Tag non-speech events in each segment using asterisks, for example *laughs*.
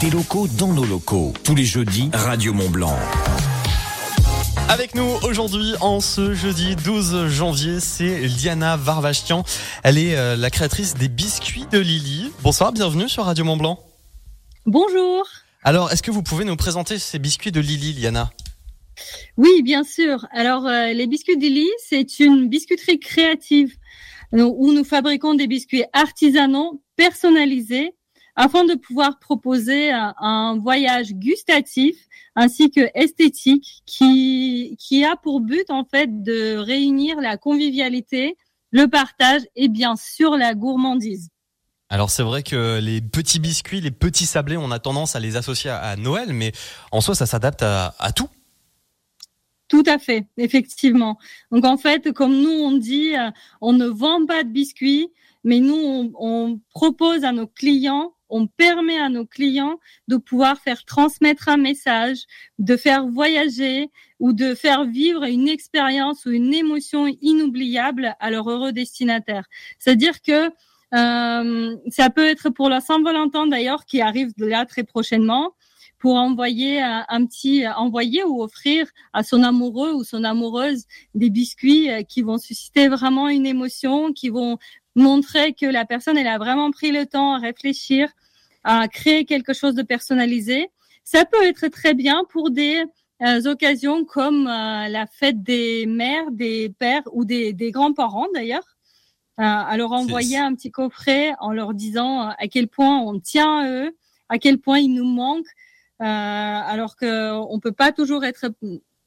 Des locaux dans nos locaux. Tous les jeudis, Radio Mont Blanc. Avec nous aujourd'hui, en ce jeudi 12 janvier, c'est Liana Varvachian. Elle est euh, la créatrice des biscuits de Lily. Bonsoir, bienvenue sur Radio Mont Blanc. Bonjour. Alors, est-ce que vous pouvez nous présenter ces biscuits de Lily, Liana? Oui, bien sûr. Alors, euh, les biscuits de Lily, c'est une biscuiterie créative où nous fabriquons des biscuits artisanaux personnalisés afin de pouvoir proposer un, voyage gustatif ainsi que esthétique qui, qui a pour but en fait de réunir la convivialité, le partage et bien sûr la gourmandise. Alors c'est vrai que les petits biscuits, les petits sablés, on a tendance à les associer à Noël, mais en soi ça s'adapte à, à tout. Tout à fait, effectivement. Donc en fait, comme nous on dit, euh, on ne vend pas de biscuits, mais nous on, propose à nos clients, on permet à nos clients de pouvoir faire transmettre un message, de faire voyager ou de faire vivre une expérience ou une émotion inoubliable à leur heureux destinataire. C'est-à-dire que euh, ça peut être pour la Saint-Valentin d'ailleurs qui arrive là très prochainement pour envoyer un, petit envoyer ou offrir à son amoureux ou son amoureuse des biscuits euh, qui vont susciter vraiment une émotion, qui vont montrer que la personne elle a vraiment pris le temps à réfléchir, à créer quelque chose de personnalisé. Ça peut être très bien pour des euh, occasions comme euh, la fête des mères, des pères ou des, des grands-parents d'ailleurs. Euh, à leur envoyer un petit coffret en leur disant à quel point on tient à eux, à quel point ils nous manquent, euh, alors qu'on peut pas toujours être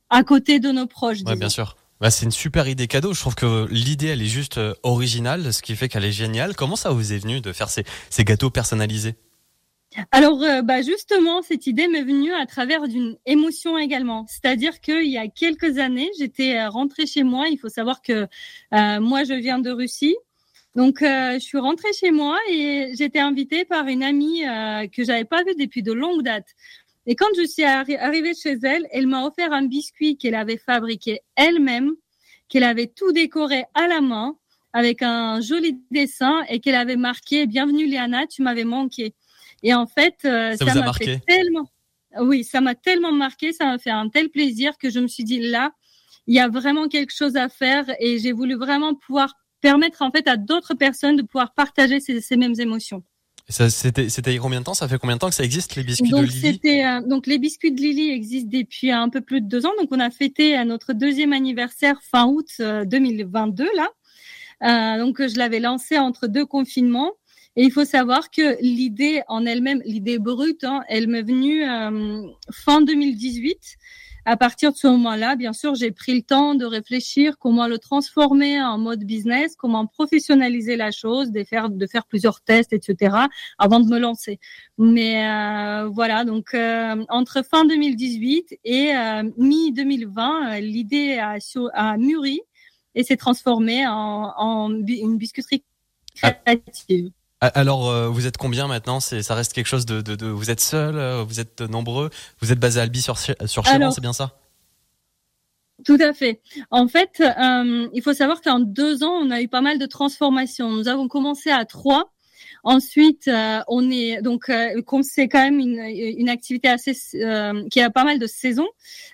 à côté de nos proches. Oui, bien sûr. Bah, c'est une super idée cadeau. Je trouve que l'idée, elle est juste euh, originale, ce qui fait qu'elle est géniale. Comment ça vous est venu de faire ces, ces gâteaux personnalisés? Alors, euh, bah justement, cette idée m'est venue à travers d'une émotion également. C'est-à-dire qu'il y a quelques années, j'étais rentrée chez moi. Il faut savoir que euh, moi, je viens de Russie. Donc, je suis rentrée chez moi et j'étais invitée par une amie que j'avais pas vue depuis de longues dates. Et quand je suis arrivée chez elle, elle m'a offert un biscuit qu'elle avait fabriqué elle-même, qu'elle avait tout décoré à la main, avec un joli dessin et qu'elle avait marqué Bienvenue Liana, tu m'avais manqué. Et en fait, euh, ça m'a fait tellement, oui, ça m'a tellement marqué, ça m'a fait un tel plaisir que je me suis dit là, il y a vraiment quelque chose à faire et j'ai voulu vraiment pouvoir permettre en fait à d'autres personnes de pouvoir partager ces, ces mêmes émotions. C'était il y a combien de temps? Ça fait combien de temps que ça existe les biscuits donc, de Lily euh, Donc les biscuits de Lily existent depuis un peu plus de deux ans. Donc on a fêté à notre deuxième anniversaire fin août 2022 euh, là. Euh, donc je l'avais lancé entre deux confinements. Et il faut savoir que l'idée en elle-même, l'idée brute, hein, elle m'est venue euh, fin 2018 à partir de ce moment-là, bien sûr, j'ai pris le temps de réfléchir comment le transformer en mode business, comment professionnaliser la chose, de faire, de faire plusieurs tests, etc., avant de me lancer. Mais euh, voilà, donc euh, entre fin 2018 et euh, mi 2020, l'idée a, a, mûri et s'est transformée en, en, une biscuiterie ah. Alors, euh, vous êtes combien maintenant? C'est, ça reste quelque chose de, de, de vous êtes seul, euh, vous êtes nombreux, vous êtes basé à Albi sur sur c'est bien ça? Tout à fait. En fait, euh, il faut savoir qu'en deux ans, on a eu pas mal de transformations. Nous avons commencé à trois. Ensuite, on est donc c'est quand même une, une activité assez qui a pas mal de saisons.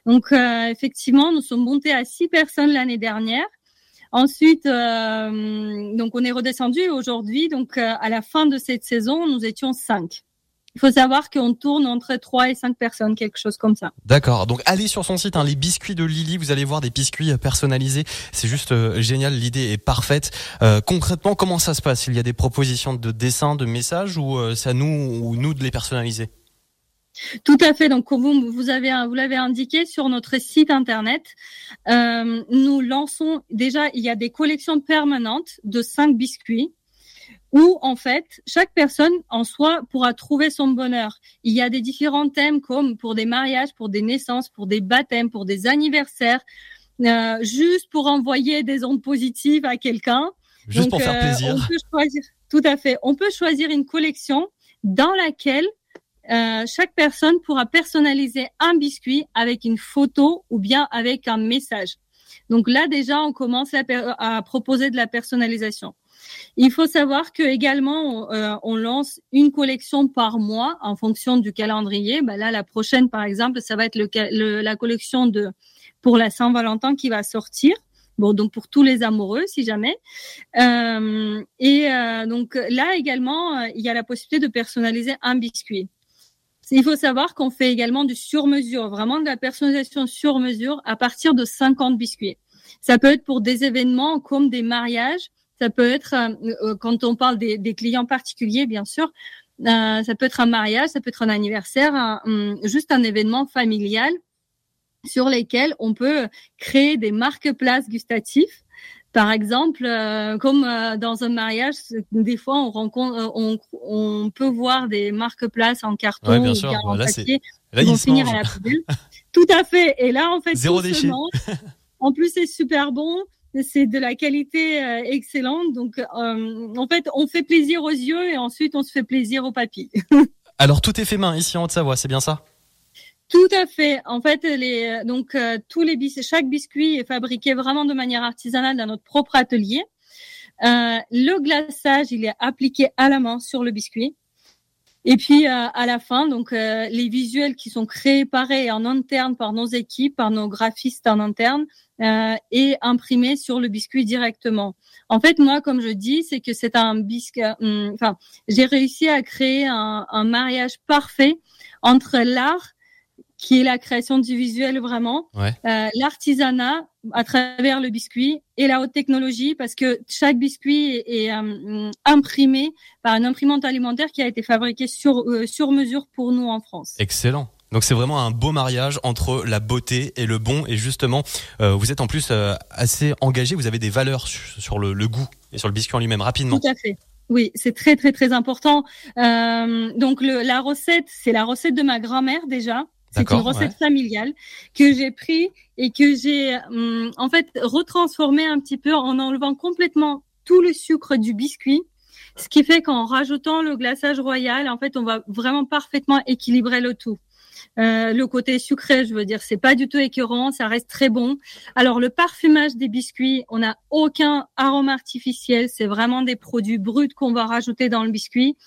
Donc effectivement, nous sommes montés à six personnes l'année dernière. Ensuite, euh, donc on est redescendu aujourd'hui. Donc euh, à la fin de cette saison, nous étions cinq. Il faut savoir qu'on tourne entre trois et cinq personnes, quelque chose comme ça. D'accord. Donc allez sur son site, hein, les biscuits de Lily, vous allez voir des biscuits personnalisés. C'est juste euh, génial, l'idée est parfaite. concrètement, comment ça se passe? Il y a des propositions de dessins, de messages, ou c'est à nous ou nous de les personnaliser? Tout à fait. Donc, comme vous, vous avez, vous l'avez indiqué sur notre site internet, euh, nous lançons déjà. Il y a des collections permanentes de cinq biscuits où en fait chaque personne en soi pourra trouver son bonheur. Il y a des différents thèmes comme pour des mariages, pour des naissances, pour des baptêmes, pour des anniversaires, euh, juste pour envoyer des ondes positives à quelqu'un. Juste pour faire euh, plaisir. On peut choisir, tout à fait. On peut choisir une collection dans laquelle euh, chaque personne pourra personnaliser un biscuit avec une photo ou bien avec un message. Donc là déjà, on commence à, proposer de la personnalisation. Il faut savoir que également on, lance une collection par mois en fonction du calendrier. Bah là, la prochaine, par exemple, ça va être le, la collection de pour la Saint-Valentin qui va sortir. Bon, donc pour tous les amoureux, si jamais. Euh, et euh, donc là également, euh, il y a la possibilité de personnaliser un biscuit. Il faut savoir qu'on fait également du sur-mesure, vraiment de la personnalisation sur-mesure à partir de 50 biscuits. Ça peut être pour des événements comme des mariages. Ça peut être, quand on parle des, clients particuliers, bien sûr, ça peut être un mariage, ça peut être un anniversaire, juste un événement familial sur lesquels on peut créer des marque-places gustatifs. Par exemple, euh, comme euh, dans un mariage, des fois on rencontre, euh, on, on peut voir des marque-places en carton ou bien en papier qui vont finir à la poubelle. *laughs* Tout à fait. Et là, en fait, Zéro déchet. en plus, c'est super bon. C'est de la qualité excellente. Donc, en fait, on fait plaisir aux yeux et ensuite on se fait plaisir au papy. *laughs* Alors, tout est fait main ici en Haute-Savoie, c'est bien ça? Tout à fait. En fait, les, donc euh, tous les bis chaque biscuit est fabriqué vraiment de manière artisanale dans notre propre atelier. Euh, le glaçage, il est appliqué à la main sur le biscuit. Et puis euh, à la fin, donc euh, les visuels qui sont créés pareil en interne par nos équipes, par nos graphistes en interne, et imprimés sur le biscuit directement. En fait, moi, comme je dis, c'est que c'est un biscuit. Hum, enfin, j'ai réussi à créer un, un mariage parfait entre l'art qui est la création du visuel vraiment, euh, l'artisanat à travers le biscuit et la haute technologie parce que chaque biscuit est, euh, imprimé par une imprimante alimentaire qui a été fabriquée sur euh, sur mesure pour nous en France. Excellent. Donc c'est vraiment un beau mariage entre la beauté et le bon et justement vous êtes en plus assez engagé, vous avez des valeurs sur le, le, goût et sur le biscuit en lui-même rapidement. Tout à fait. Oui, c'est très très très important. donc le, la recette, c'est la recette de ma grand-mère déjà. C'est une recette familiale que j'ai pris et que j'ai hum, en fait retransformé un petit peu en enlevant complètement tout le sucre du biscuit. Ce qui fait qu'en rajoutant le glaçage royal, en fait, on va vraiment parfaitement équilibrer le tout. Euh, le côté sucré, je veux dire, c'est pas du tout écœurant, ça reste très bon. Alors le parfumage des biscuits, on n'a aucun arôme artificiel, c'est vraiment des produits bruts qu'on va rajouter dans le biscuit.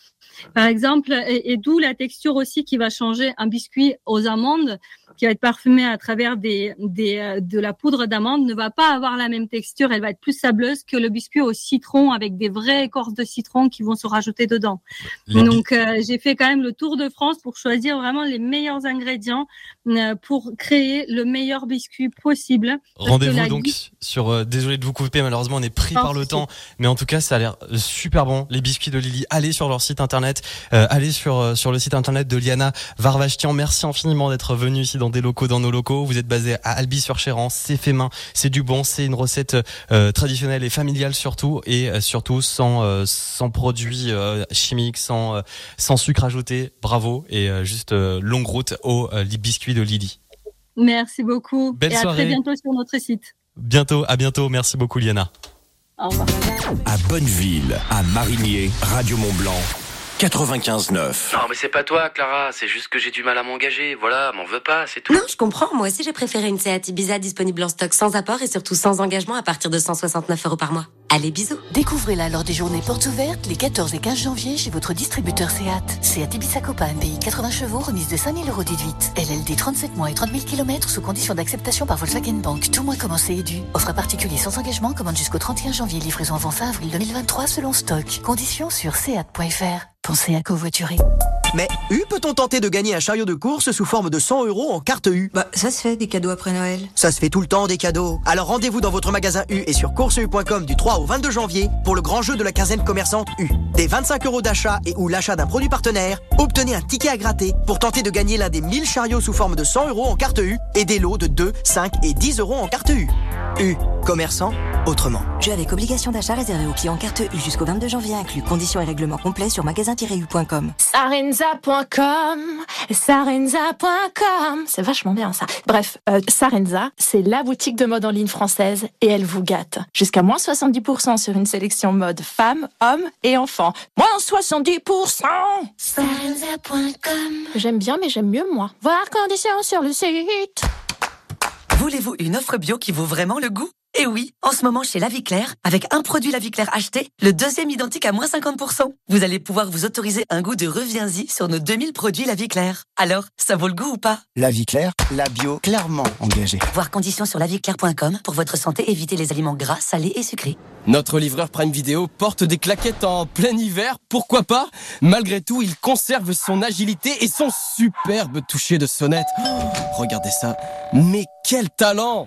Par exemple, et, d'où la texture aussi qui va changer un biscuit aux amandes qui va être parfumé à travers des, des euh, de la poudre d'amande ne va pas avoir la même texture, elle va être plus sableuse que le biscuit au citron avec des vraies écorces de citron qui vont se rajouter dedans. Donc euh, j'ai fait quand même le tour de France pour choisir vraiment les meilleurs ingrédients euh, pour créer le meilleur biscuit possible. Rendez-vous donc sur désolé de vous couper malheureusement on est pris par le temps mais en tout cas ça a l'air super bon les biscuits de Lily allez sur leur site internet euh, allez sur euh, sur le site internet de Liana Varvachtian. Merci infiniment d'être venu ici dans des locaux, dans nos locaux. Vous êtes basé à Albi-sur-Chéran. C'est fait main, c'est du bon, c'est une recette euh, traditionnelle et familiale surtout, et surtout sans sans produits chimiques, sans sans sucre ajouté. Bravo et juste longue route au biscuit de Lily. Merci beaucoup. Belle et à très bientôt sur notre site. Bientôt, à bientôt. Merci beaucoup, Liana. Au revoir. À Bonneville, à Marinier, Radio Mont Blanc. 95.9. Non, mais c'est pas toi, Clara. C'est juste que j'ai du mal à m'engager. Voilà, m'en veux pas, c'est tout. Non, je comprends. Moi aussi, j'ai préféré une Seat Ibiza disponible en stock sans apport et surtout sans engagement à partir de 169 euros par mois. Allez, bisous. Découvrez-la lors des journées portes ouvertes les 14 et 15 janvier chez votre distributeur Seat. Seat Ibiza Copa MPI 80 chevaux, remise de 5000 euros déduite. LLD 37 mois et 30 000 km sous condition d'acceptation par Volkswagen Bank. Tout mois commencé et dû. Offre particulier sans engagement, commande jusqu'au 31 janvier. Livraison avant fin avril 2023 selon stock. Conditions sur seat.fr. Pensez à covoiturer. Mais U peut-on tenter de gagner un chariot de course sous forme de 100 euros en carte U? Bah, ça se fait, des cadeaux après Noël. Ça se fait tout le temps, des cadeaux. Alors rendez-vous dans votre magasin U et sur courseu.com du 3 au 22 janvier pour le grand jeu de la quinzaine commerçante U. Des 25 euros d'achat et ou l'achat d'un produit partenaire, obtenez un ticket à gratter pour tenter de gagner l'un des 1000 chariots sous forme de 100 euros en carte U et des lots de 2, 5 et 10 euros en carte U. U, commerçant, autrement. Jeu avec obligation d'achat réservé aux clients carte U jusqu'au 22 janvier inclus. Conditions et règlements complets sur magasin-u.com. Sarenza.com, Sarenza.com. C'est vachement bien ça. Bref, euh, Sarenza, c'est la boutique de mode en ligne française et elle vous gâte. Jusqu'à moins 70% sur une sélection mode femmes, hommes et enfants. Moins 70% Sarenza.com. J'aime bien, mais j'aime mieux moi. Voir conditions sur le site. Voulez-vous une offre bio qui vaut vraiment le goût? Et oui, en ce moment chez La Vie Claire, avec un produit La Vie Claire acheté, le deuxième identique à moins 50%. Vous allez pouvoir vous autoriser un goût de reviens-y sur nos 2000 produits La Vie Claire. Alors, ça vaut le goût ou pas? La Vie Claire, la bio clairement engagée. Voir conditions sur laviclaire.com pour votre santé, évitez les aliments gras, salés et sucrés. Notre livreur Prime Video porte des claquettes en plein hiver, pourquoi pas? Malgré tout, il conserve son agilité et son superbe toucher de sonnette. Oh, regardez ça, mais quel talent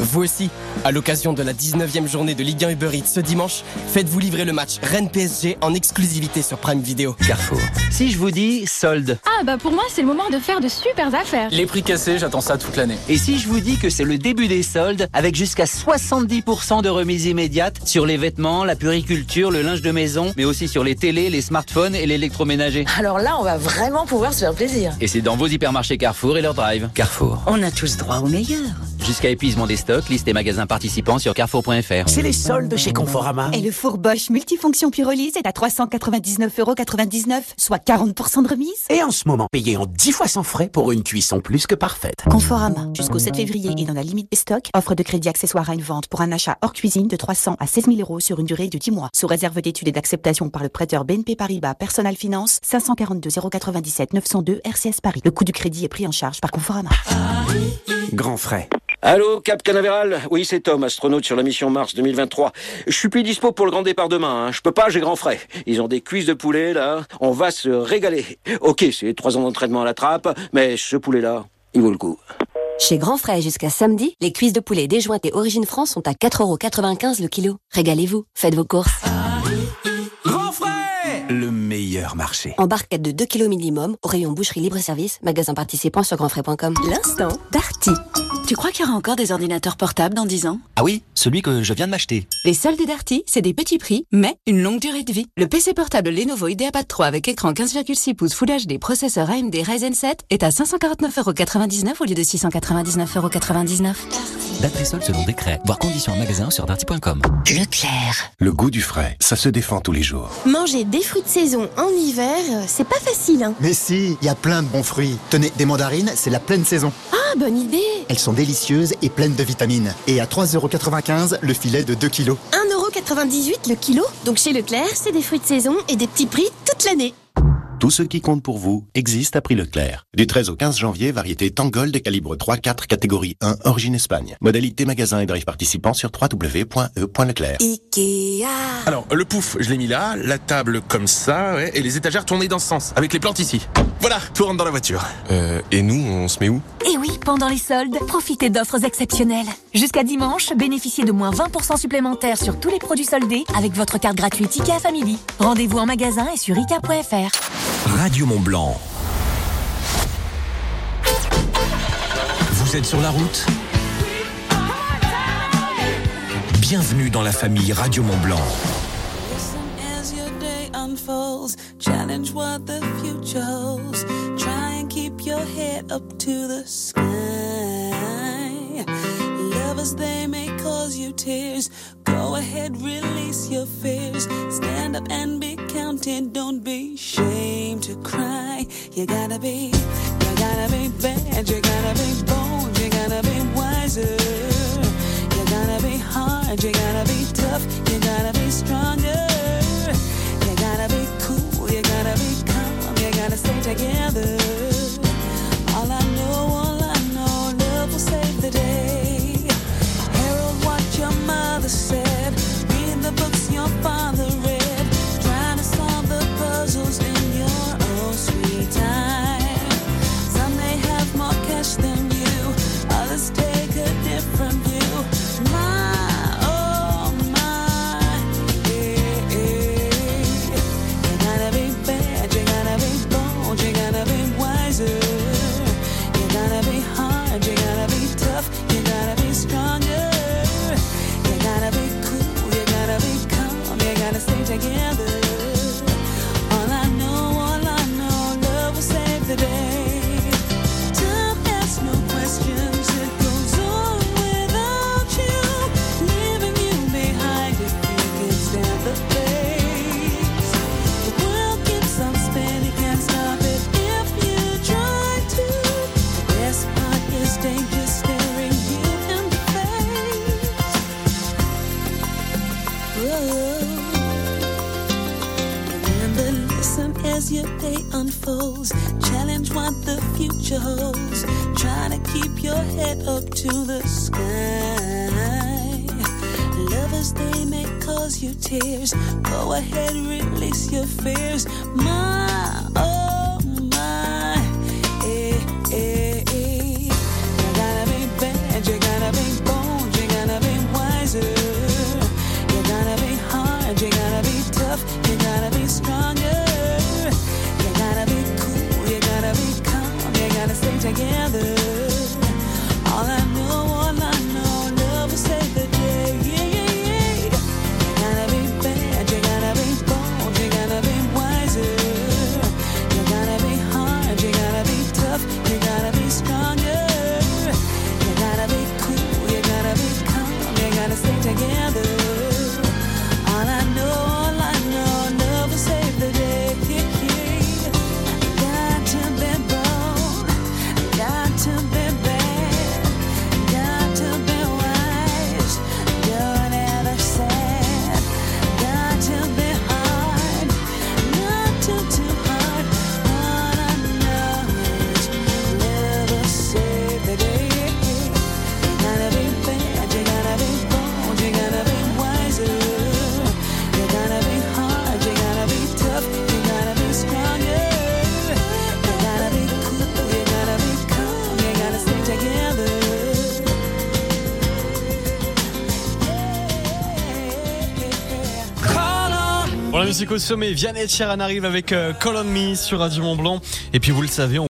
vous aussi, à l'occasion de la 19e journée de Ligue 1 Uber Eats ce dimanche, faites-vous livrer le match Rennes-PSG en exclusivité sur Prime Video. Carrefour. Si je vous dis solde. Ah bah pour moi c'est le moment de faire de super affaires. Les prix cassés, j'attends ça toute l'année. Et si je vous dis que c'est le début des soldes avec jusqu'à 70% de remise immédiate sur les vêtements, la puriculture, le linge de maison, mais aussi sur les télés, les smartphones et l'électroménager. Alors là, on va vraiment pouvoir se faire plaisir. Et c'est dans vos hypermarchés Carrefour et leur drive. Carrefour. On a tous droit au meilleur. Jusqu'à épuisement des stocks, liste et magasins participants sur carrefour.fr. C'est les soldes chez Conforama. Et le four Bosch multifonction Pyrolyse est à 399,99€, soit 40% de remise. Et en ce moment, payez en 10 fois sans frais pour une cuisson plus que parfaite. Conforama, jusqu'au 7 février et dans la limite des stocks, offre de crédit accessoire à une vente pour un achat hors cuisine de 300 à 16 000 euros sur une durée de 10 mois. Sous réserve d'études et d'acceptation par le prêteur BNP Paribas Personal Finance, 542 097 902 RCS Paris. Le coût du crédit est pris en charge par Conforama. Grand frais. Allô, Cap Canaveral Oui, c'est Tom, astronaute sur la mission Mars 2023. Je suis plus dispo pour le grand départ demain. Hein. Je peux pas, j'ai grand frais. Ils ont des cuisses de poulet, là. On va se régaler. Ok, c'est trois ans d'entraînement à la trappe, mais ce poulet-là, il vaut le coup. Chez Grand Frais jusqu'à samedi, les cuisses de poulet déjointées Origine France sont à 4,95€ le kilo. Régalez-vous, faites vos courses. Grand frais Le meilleur marché. Embarquette de 2 kg minimum au rayon boucherie libre-service, magasin participant sur grandfrais.com. L'instant Darty. Tu crois qu'il y aura encore des ordinateurs portables dans 10 ans? Ah oui, celui que je viens de m'acheter. Les soldes Darty, c'est des petits prix, mais une longue durée de vie. Le PC portable Lenovo IdeaPad 3 avec écran 15,6 pouces Full HD, processeur AMD Ryzen 7 est à 549,99€ au lieu de 699,99€. Date soldes selon décret. Voir conditions en magasin sur darty.com. Leclerc. Le goût du frais, ça se défend tous les jours. Manger des fruits de saison en hiver, euh, c'est pas facile, hein Mais si, il y a plein de bons fruits. Tenez, des mandarines, c'est la pleine saison. Ah, bonne idée Elles sont délicieuses et pleines de vitamines. Et à 3,95€ le filet de 2 kilos. 1,98€ le kilo Donc chez Leclerc, c'est des fruits de saison et des petits prix toute l'année. Tout ce qui compte pour vous existe à prix Leclerc. Du 13 au 15 janvier, variété Tangold calibre 3-4 catégorie 1 origine Espagne. Modalité magasin et drive participant sur www.e.leclerc. Ikea Alors, le pouf, je l'ai mis là, la table comme ça, ouais, et les étagères tournées dans ce sens, avec les plantes ici. Voilà, tout rentre dans la voiture. Euh, et nous, on se met où? Et oui, pendant les soldes, profitez d'offres exceptionnelles. Jusqu'à dimanche, bénéficiez de moins 20% supplémentaires sur tous les produits soldés avec votre carte gratuite IKEA Family. Rendez-vous en magasin et sur IKEA.fr. Radio Mont Blanc. Vous êtes sur la route? Bienvenue dans la famille Radio Mont Blanc. Challenge what the future holds. Try and keep your head up to the sky. Lovers, they may cause you tears. Go ahead, release your fears. Stand up and be counted. Don't be ashamed to cry. You gotta be, you gotta be bad. You gotta be bold. You gotta be wiser. You gotta be hard, you gotta be tough, you gotta be stronger. Yeah. tears. Go ahead, release your fears. My musique au sommet. Vianney Chiran arrive avec euh, Colon sur Radio Mont Blanc. Et puis vous le savez, on